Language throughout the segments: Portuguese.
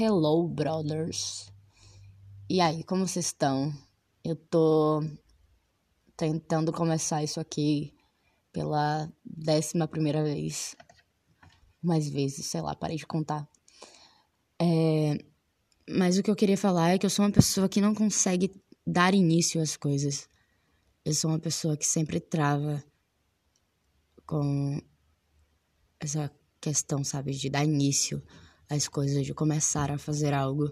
Hello, brothers. E aí, como vocês estão? Eu tô tentando começar isso aqui pela décima primeira vez. Mais vezes, sei lá, parei de contar. É... Mas o que eu queria falar é que eu sou uma pessoa que não consegue dar início às coisas. Eu sou uma pessoa que sempre trava com essa questão, sabe, de dar início as coisas, de começar a fazer algo.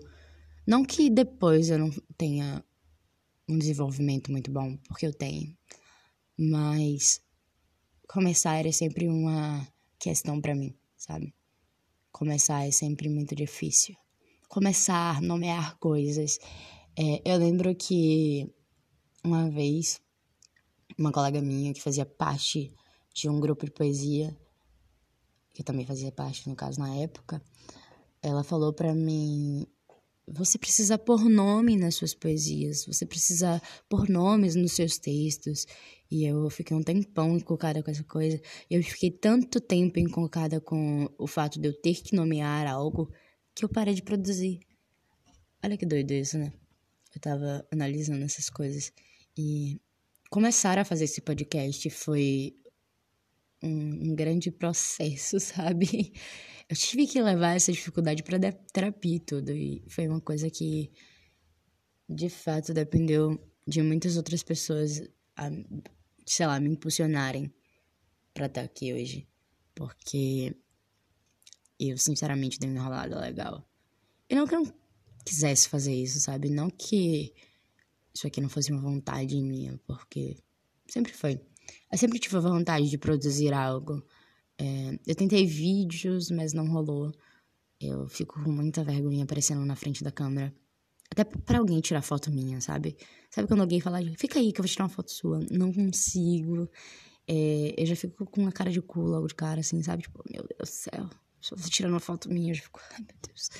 Não que depois eu não tenha um desenvolvimento muito bom, porque eu tenho. Mas começar é sempre uma questão para mim, sabe? Começar é sempre muito difícil. Começar, nomear coisas. É, eu lembro que uma vez, uma colega minha que fazia parte de um grupo de poesia, que eu também fazia parte, no caso, na época, ela falou para mim: você precisa pôr nome nas suas poesias, você precisa pôr nomes nos seus textos. E eu fiquei um tempão encucada com essa coisa. Eu fiquei tanto tempo encucada com o fato de eu ter que nomear algo que eu parei de produzir. Olha que doido isso, né? Eu tava analisando essas coisas. E começar a fazer esse podcast foi um, um grande processo, sabe? Eu tive que levar essa dificuldade para terapia e tudo. E foi uma coisa que, de fato, dependeu de muitas outras pessoas, a, sei lá, me impulsionarem para estar aqui hoje. Porque eu, sinceramente, dei uma enrolada legal. E não que eu não quisesse fazer isso, sabe? Não que isso aqui não fosse uma vontade minha, porque sempre foi. Eu sempre tive vontade de produzir algo. É, eu tentei vídeos, mas não rolou. Eu fico com muita vergonha aparecendo na frente da câmera. Até para alguém tirar foto minha, sabe? Sabe quando alguém fala, fica aí que eu vou tirar uma foto sua? Não consigo. É, eu já fico com uma cara de cu logo de cara, assim, sabe? Tipo, meu Deus do céu. Se você tirando uma foto minha, eu já fico, ai meu Deus.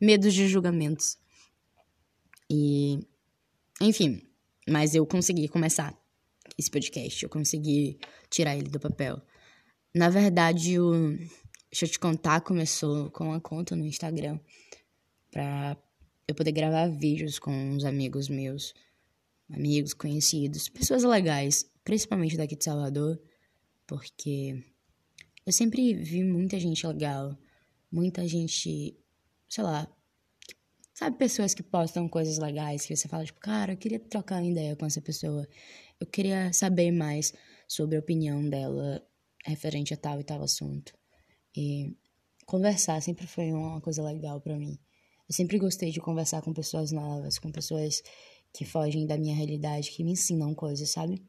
Medos de julgamentos. E. Enfim. Mas eu consegui começar esse podcast. Eu consegui tirar ele do papel. Na verdade, o Deixa eu te contar, começou com uma conta no Instagram pra eu poder gravar vídeos com uns amigos meus, amigos, conhecidos, pessoas legais, principalmente daqui de Salvador, porque eu sempre vi muita gente legal, muita gente, sei lá, sabe, pessoas que postam coisas legais, que você fala, tipo, cara, eu queria trocar uma ideia com essa pessoa. Eu queria saber mais sobre a opinião dela referente a tal e tal assunto. E conversar sempre foi uma coisa legal para mim. Eu sempre gostei de conversar com pessoas novas, com pessoas que fogem da minha realidade, que me ensinam coisas, sabe?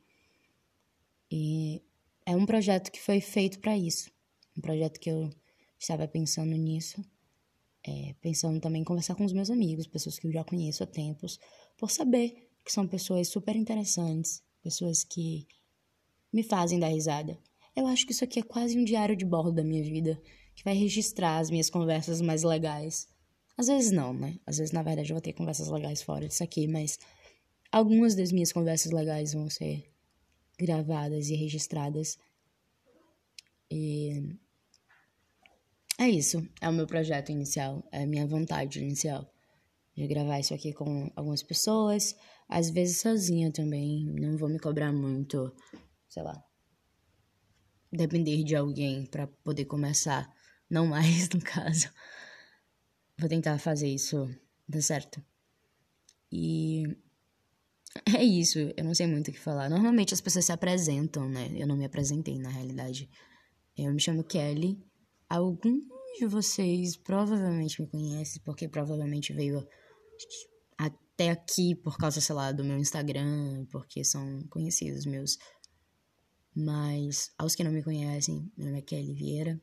E é um projeto que foi feito para isso. Um projeto que eu estava pensando nisso. É, pensando também em conversar com os meus amigos, pessoas que eu já conheço há tempos, por saber que são pessoas super interessantes, pessoas que me fazem dar risada. Eu acho que isso aqui é quase um diário de bordo da minha vida, que vai registrar as minhas conversas mais legais. Às vezes não, né? Às vezes, na verdade, eu vou ter conversas legais fora disso aqui, mas algumas das minhas conversas legais vão ser gravadas e registradas. E é isso. É o meu projeto inicial, é a minha vontade inicial de gravar isso aqui com algumas pessoas, às vezes sozinha também. Não vou me cobrar muito, sei lá, depender de alguém para poder começar. Não mais, no caso. Vou tentar fazer isso dar certo. E é isso, eu não sei muito o que falar. Normalmente as pessoas se apresentam, né? Eu não me apresentei na realidade. Eu me chamo Kelly. Alguns de vocês provavelmente me conhecem, porque provavelmente veio até aqui por causa, sei lá, do meu Instagram, porque são conhecidos meus. Mas aos que não me conhecem, meu nome é Kelly Vieira,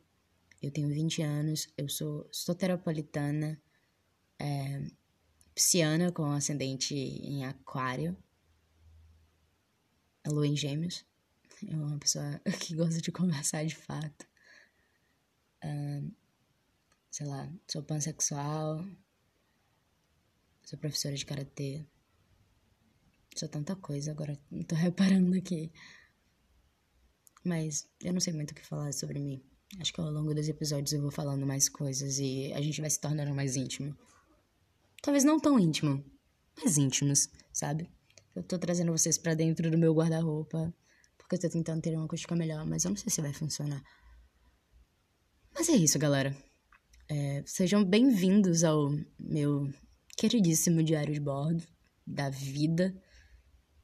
eu tenho 20 anos, eu sou soteropolitana, é, com ascendente em aquário, a lua em gêmeos. É uma pessoa que gosta de conversar de fato. Uh, sei lá, sou pansexual, sou professora de karatê. Sou tanta coisa, agora tô reparando aqui. Mas eu não sei muito o que falar sobre mim. Acho que ao longo dos episódios eu vou falando mais coisas e a gente vai se tornando mais íntimo. talvez não tão íntimo, mas íntimos, sabe? Eu tô trazendo vocês para dentro do meu guarda-roupa, porque eu tô tentando ter uma acústica melhor, mas eu não sei se vai funcionar. Mas é isso, galera. É, sejam bem-vindos ao meu queridíssimo diário de bordo da vida.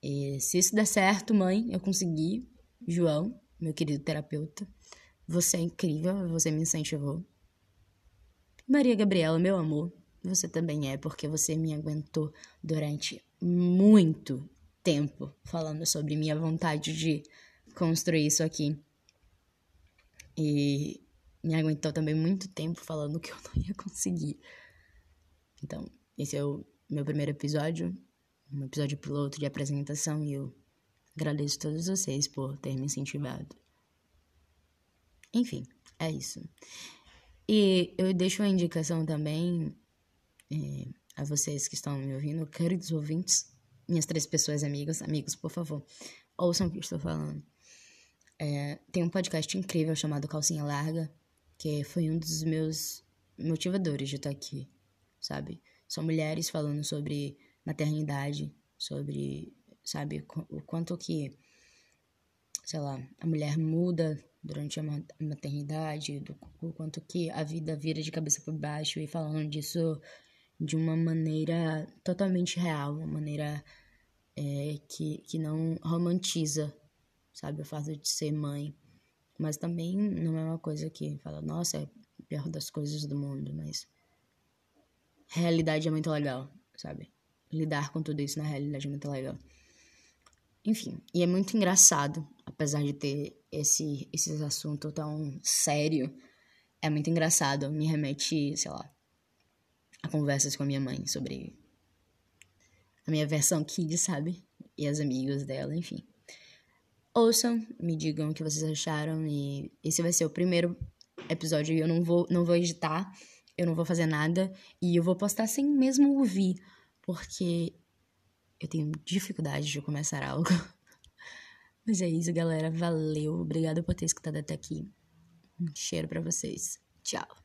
E se isso der certo, mãe, eu consegui. João, meu querido terapeuta, você é incrível, você me incentivou. Maria Gabriela, meu amor, você também é, porque você me aguentou durante muito tempo falando sobre minha vontade de construir isso aqui. E me aguentou também muito tempo falando que eu não ia conseguir. Então, esse é o meu primeiro episódio, um episódio piloto de apresentação, e eu agradeço a todos vocês por ter me incentivado. Enfim, é isso. E eu deixo uma indicação também é, a vocês que estão me ouvindo, queridos ouvintes, minhas três pessoas amigas, amigos, por favor, ouçam o que estou falando. É, tem um podcast incrível chamado Calcinha Larga, que foi um dos meus motivadores de estar aqui, sabe? São mulheres falando sobre maternidade, sobre, sabe, o quanto que, sei lá, a mulher muda durante a maternidade, do, o quanto que a vida vira de cabeça para baixo e falando disso de uma maneira totalmente real, uma maneira é, que, que não romantiza, sabe, o fato de ser mãe. Mas também não é uma coisa que fala, nossa, é a pior das coisas do mundo, mas realidade é muito legal, sabe? Lidar com tudo isso na realidade é muito legal. Enfim, e é muito engraçado, apesar de ter esse, esse assunto tão sério, é muito engraçado, me remete, sei lá, a conversas com a minha mãe sobre a minha versão kid, sabe? E as amigas dela, enfim. Ouçam, me digam o que vocês acharam e esse vai ser o primeiro episódio e eu não vou, não vou editar, eu não vou fazer nada e eu vou postar sem mesmo ouvir, porque eu tenho dificuldade de começar algo. Mas é isso, galera. Valeu. Obrigada por ter escutado até aqui. Um cheiro para vocês. Tchau.